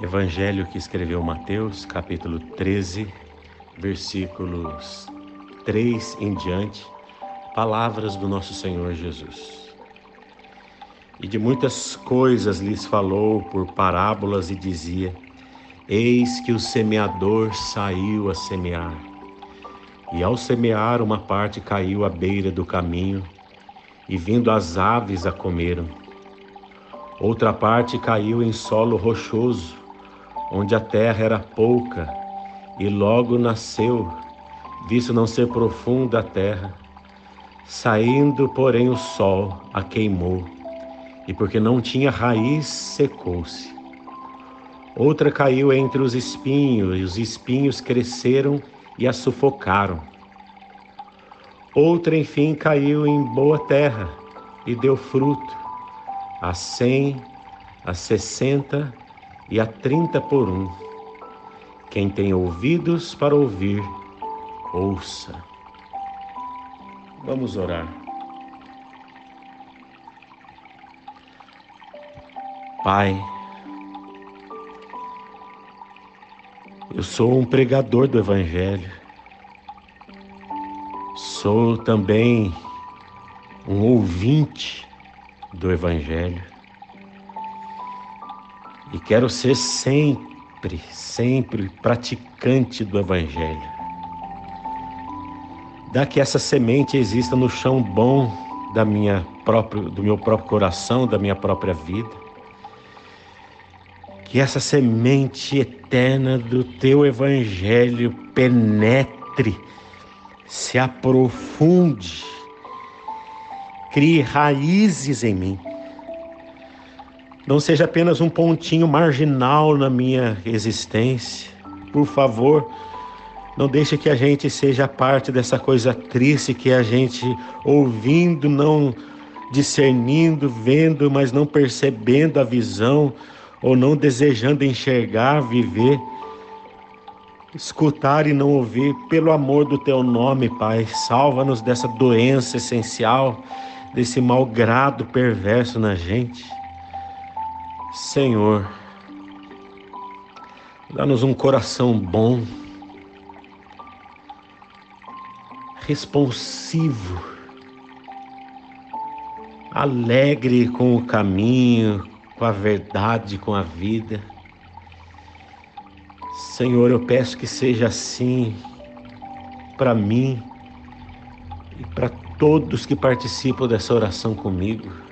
Evangelho que escreveu Mateus, capítulo 13, versículos 3 em diante, palavras do nosso Senhor Jesus. E de muitas coisas lhes falou por parábolas e dizia: Eis que o semeador saiu a semear. E ao semear, uma parte caiu à beira do caminho, e vindo as aves a comeram. Outra parte caiu em solo rochoso, onde a terra era pouca, e logo nasceu, visto não ser profunda a terra. Saindo, porém, o sol a queimou, e porque não tinha raiz, secou-se. Outra caiu entre os espinhos, e os espinhos cresceram e a sufocaram. Outra, enfim, caiu em boa terra e deu fruto, a cem, a sessenta e a trinta por um. Quem tem ouvidos para ouvir, ouça. Vamos orar. Pai, eu sou um pregador do Evangelho, sou também um ouvinte do Evangelho e quero ser sempre, sempre praticante do Evangelho. Dá que essa semente exista no chão bom da minha próprio, do meu próprio coração, da minha própria vida. Que essa semente eterna do teu Evangelho penetre, se aprofunde, crie raízes em mim não seja apenas um pontinho marginal na minha existência. Por favor, não deixe que a gente seja parte dessa coisa triste que a gente ouvindo, não discernindo, vendo, mas não percebendo a visão ou não desejando enxergar, viver, escutar e não ouvir. Pelo amor do teu nome, Pai, salva-nos dessa doença essencial, desse malgrado perverso na gente. Senhor, dá-nos um coração bom, responsivo, alegre com o caminho, com a verdade, com a vida. Senhor, eu peço que seja assim para mim e para todos que participam dessa oração comigo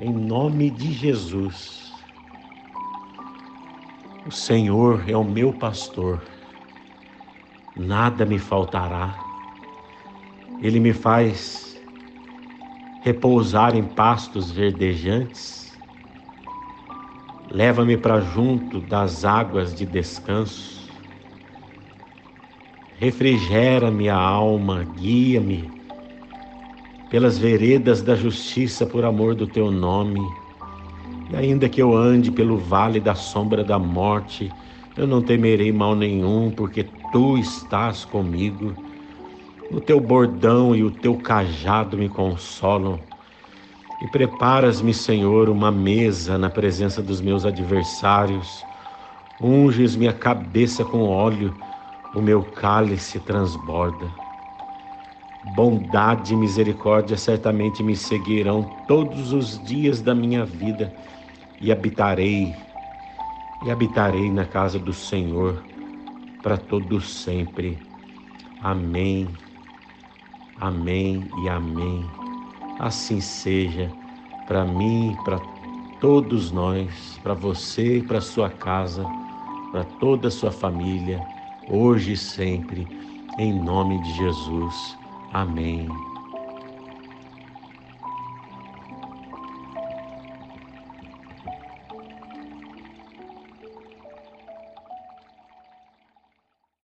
em nome de Jesus. O Senhor é o meu pastor, nada me faltará. Ele me faz repousar em pastos verdejantes, leva-me para junto das águas de descanso, refrigera minha alma, guia-me pelas veredas da justiça por amor do teu nome. E ainda que eu ande pelo vale da sombra da morte, eu não temerei mal nenhum, porque tu estás comigo. O teu bordão e o teu cajado me consolam. E preparas-me, Senhor, uma mesa na presença dos meus adversários. Unges minha cabeça com óleo, o meu cálice transborda. Bondade e misericórdia certamente me seguirão todos os dias da minha vida e habitarei e habitarei na casa do Senhor para todo sempre. Amém. Amém e amém. Assim seja para mim, para todos nós, para você e para sua casa, para toda a sua família, hoje e sempre, em nome de Jesus. Amém.